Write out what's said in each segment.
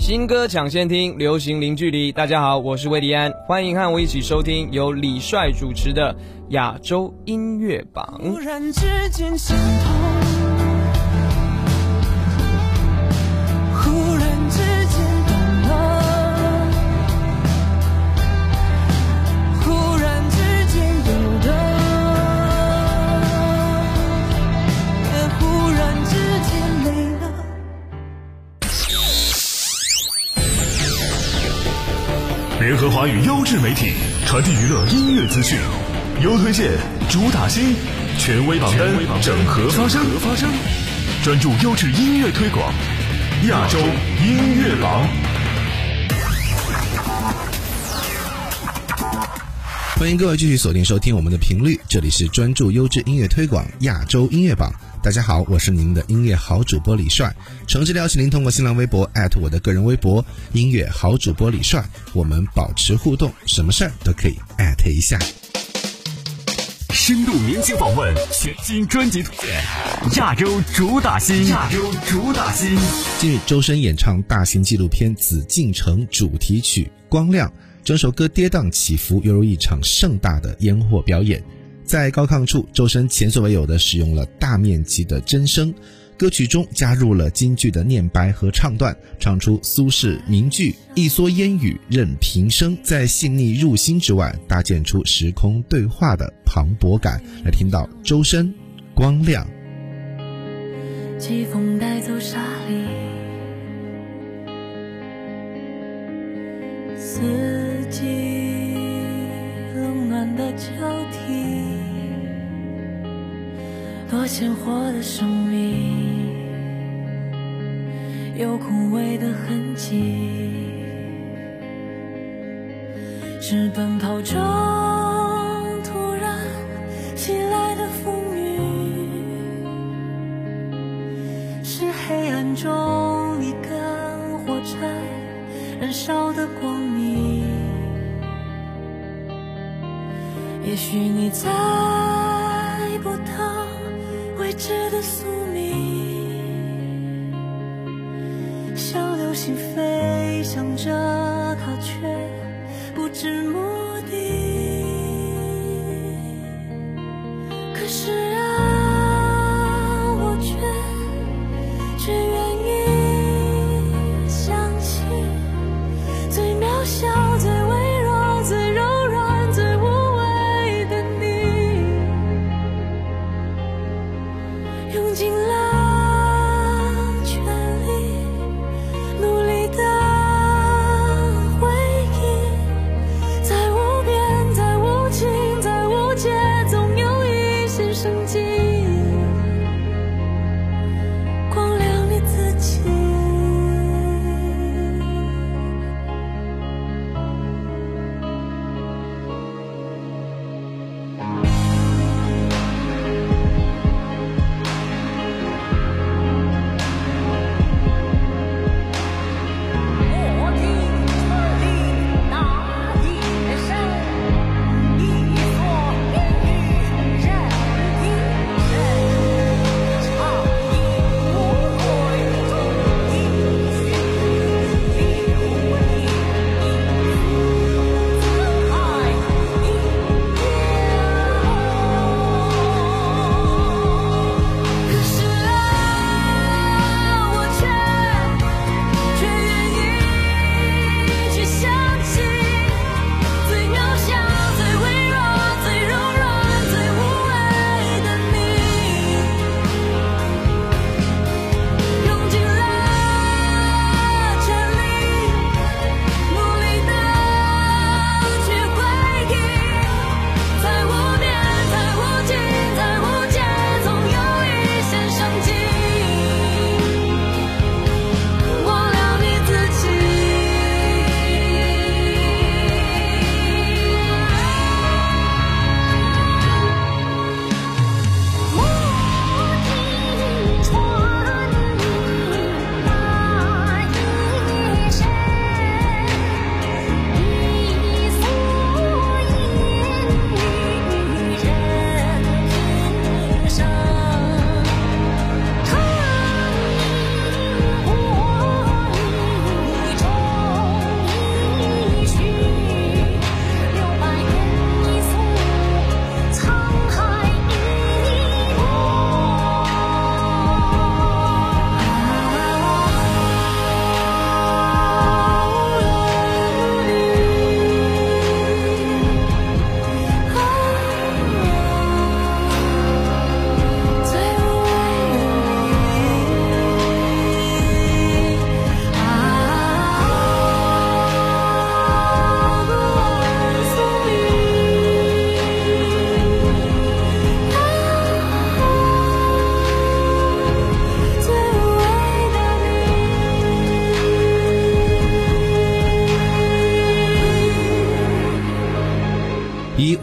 新歌抢先听，流行零距离。大家好，我是魏迪安，欢迎和我一起收听由李帅主持的亚洲音乐榜。突然之间合华语优质媒体，传递娱乐音乐资讯，优推荐，主打新，权威榜单，整合发声，专注优质音乐推广，亚洲音乐榜。欢迎各位继续锁定收听我们的频率，这里是专注优质音乐推广亚洲音乐榜。大家好，我是您的音乐好主播李帅。诚挚邀请您通过新浪微博艾特我的个人微博“音乐好主播李帅”，我们保持互动，什么事儿都可以艾特一下。深度明星访问，全新专辑推荐，亚洲主打新，亚洲主打新。近日，周深演唱大型纪录片《紫禁城》主题曲《光亮》，整首歌跌宕起伏，犹如一场盛大的烟火表演。在高亢处，周深前所未有的使用了大面积的真声，歌曲中加入了京剧的念白和唱段，唱出苏轼名句“一蓑烟雨任平生”，在细腻入心之外，搭建出时空对话的磅礴感。来听到周深《光亮》。季风带走沙粒，四季冷暖的交多鲜活的生命，有枯萎的痕迹，是奔跑中突然袭来的风雨，是黑暗中一根火柴燃烧的光明。也许你在。宿命，像流星飞翔着，它却不知目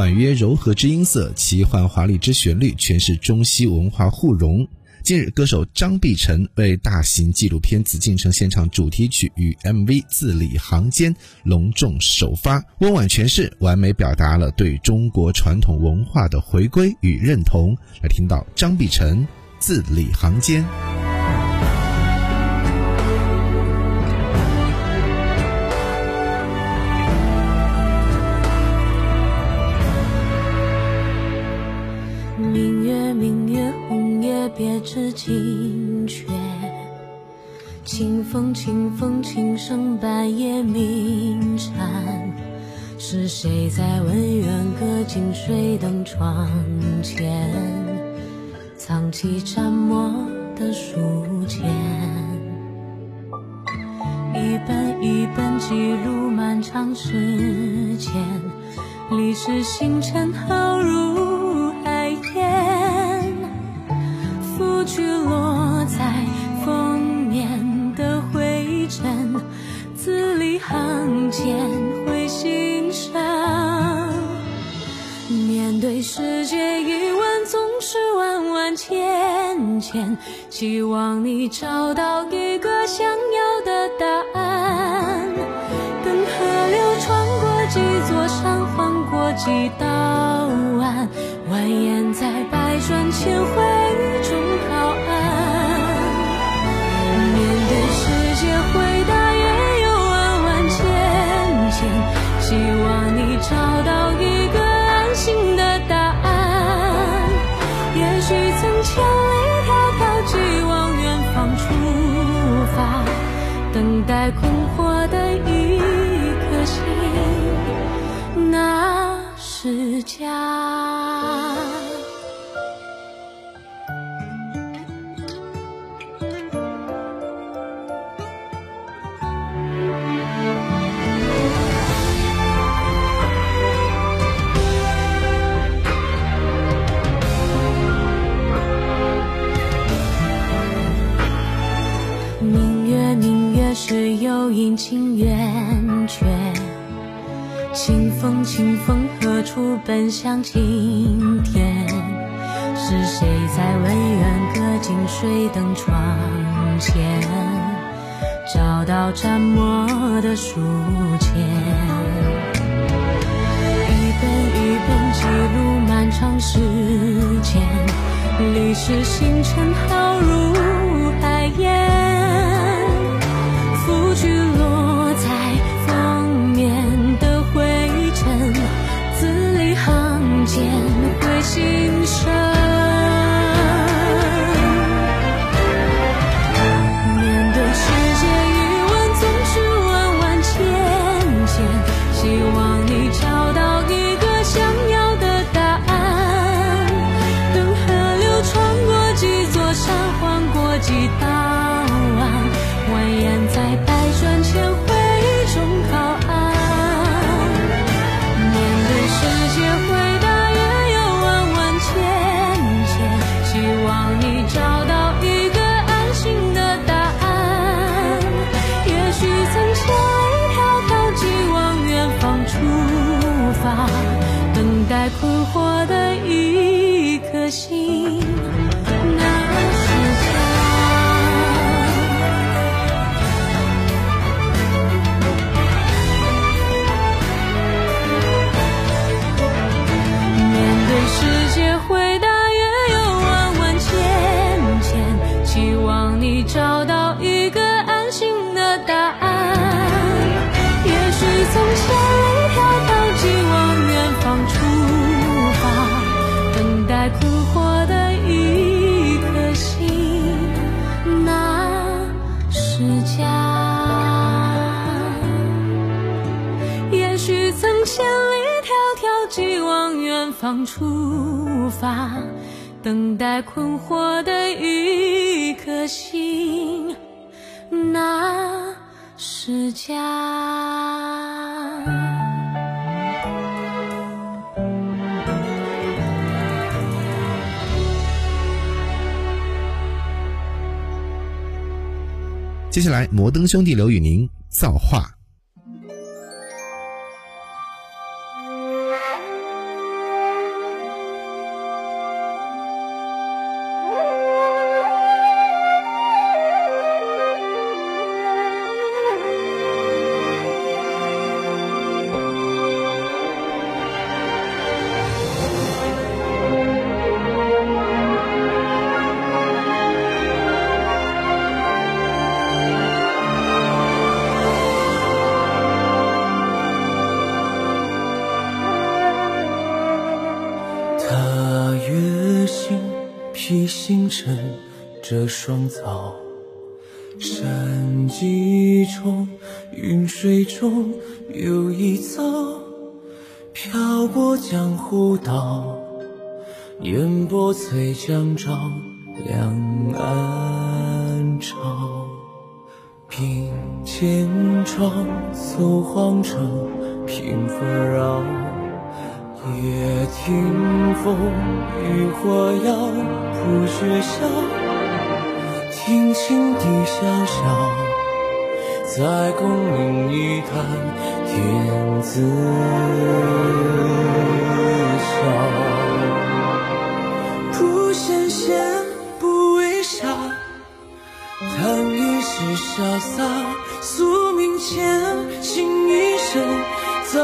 婉约柔和之音色，奇幻华丽之旋律，诠释中西文化互融。近日，歌手张碧晨为大型纪录片《紫禁城》现场主题曲与 MV《字里行间》隆重首发，温婉诠释，完美表达了对中国传统文化的回归与认同。来听到张碧晨《字里行间》。叶别致惊鹊。清风，清风，轻声半夜鸣蝉。是谁在文苑歌近水灯窗前，藏起蘸墨的书签？一本一本记录漫长时间，历史星辰浩如去落在封面的灰尘，字里行间会心伤。面对世界疑问，总是万万千千，希望你找到一个想要的答案。等河流穿过几座山，翻过几道弯，蜿蜒在百转千回等待困惑的一颗心，那是家。只有阴晴圆缺。清风，清风何处奔向晴天？是谁在文苑歌尽水灯窗前，找到沾墨的书签？一本一本记录漫长时间，历史星辰浩如海烟，会心，方出发，等待困惑的一颗心，那是家。接下来，摩登兄弟刘宇宁造化。云水中有一遭，飘过江湖道，烟波催江照，两岸潮。并肩窗，走荒城，平风绕，夜听风，渔火摇，铺雪笑。听青笛萧萧，在功名一坛天子笑。不羡仙，不为傻，叹一世潇洒。宿命前，情一生早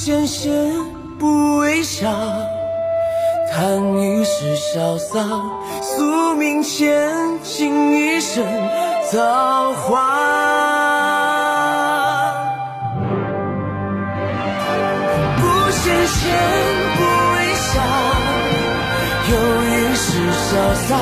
华。不羡仙，不为侠。叹一世潇洒，宿命前，倾一生造化。不羡仙，不为侠，有一世潇洒，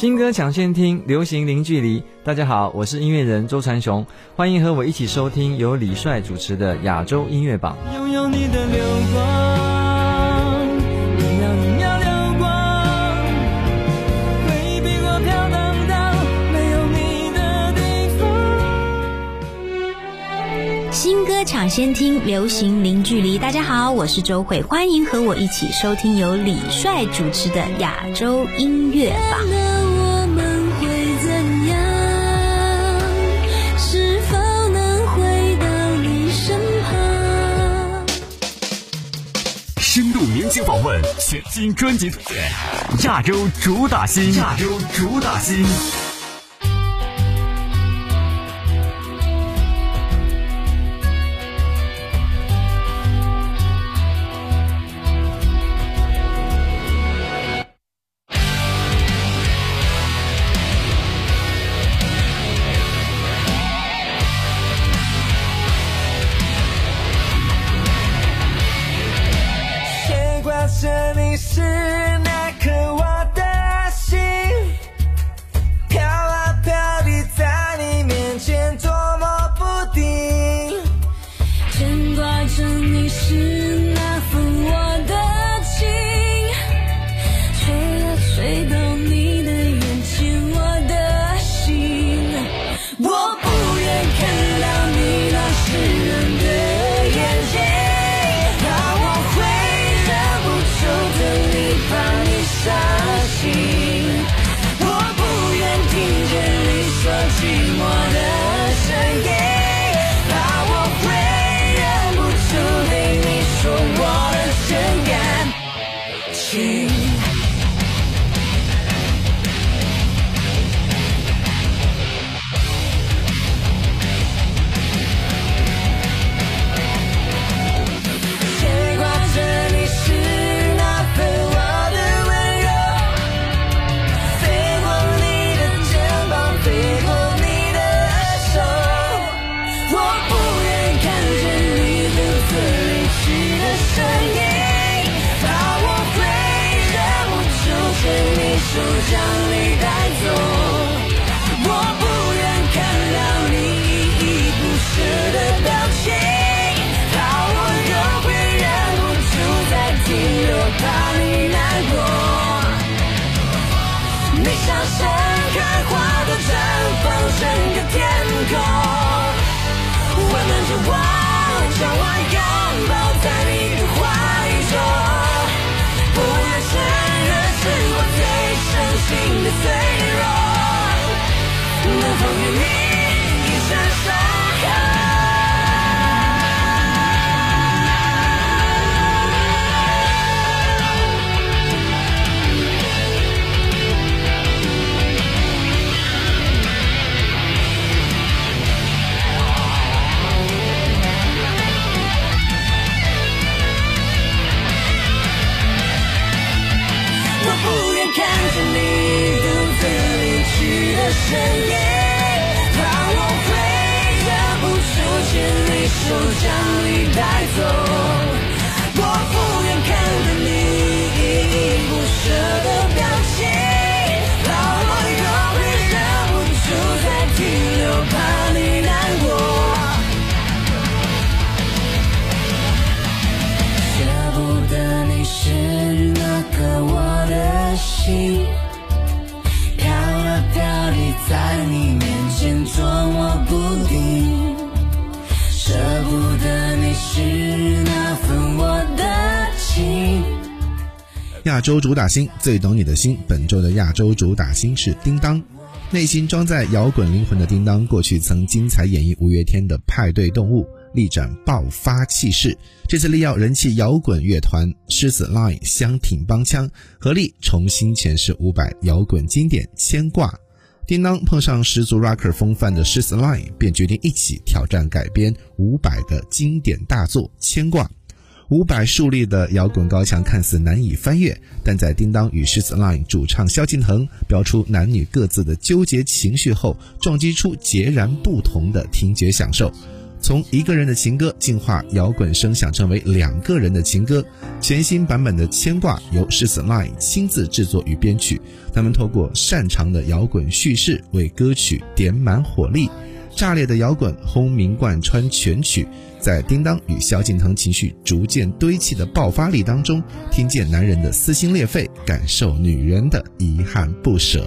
新歌抢先听，流行零距离。大家好，我是音乐人周传雄，欢迎和我一起收听由李帅主持的亚洲音乐榜。拥有你的流光，一秒一秒流光，回避我飘荡到没有你的地方。新歌抢先听，流行零距离。大家好，我是周慧，欢迎和我一起收听由李帅主持的亚洲音乐榜。访问，全新专辑推荐，亚洲主打新，亚洲主打新。将我拥抱在你的怀中。不愿承认是我最伤心的脆弱。能否与你亚洲主打星最懂你的心，本周的亚洲主打星是叮当。内心装载摇滚灵魂的叮当，过去曾精彩演绎五月天的《派对动物》，力展爆发气势。这次力邀人气摇滚乐团狮子 Line 相挺帮腔，合力重新诠释伍佰摇滚经典《牵挂》。叮当碰上十足 rocker 风范的狮子 Line，便决定一起挑战改编伍佰的经典大作《牵挂》。伍佰树立的摇滚高墙看似难以翻越，但在叮当与狮子 Line 主唱萧敬腾标出男女各自的纠结情绪后，撞击出截然不同的听觉享受。从一个人的情歌进化摇滚声响，成为两个人的情歌。全新版本的《牵挂》由狮子 Line 亲自制作与编曲，他们透过擅长的摇滚叙事为歌曲点满火力。炸裂的摇滚轰鸣贯穿全曲，在叮当与萧敬腾情绪逐渐堆砌的爆发力当中，听见男人的撕心裂肺，感受女人的遗憾不舍。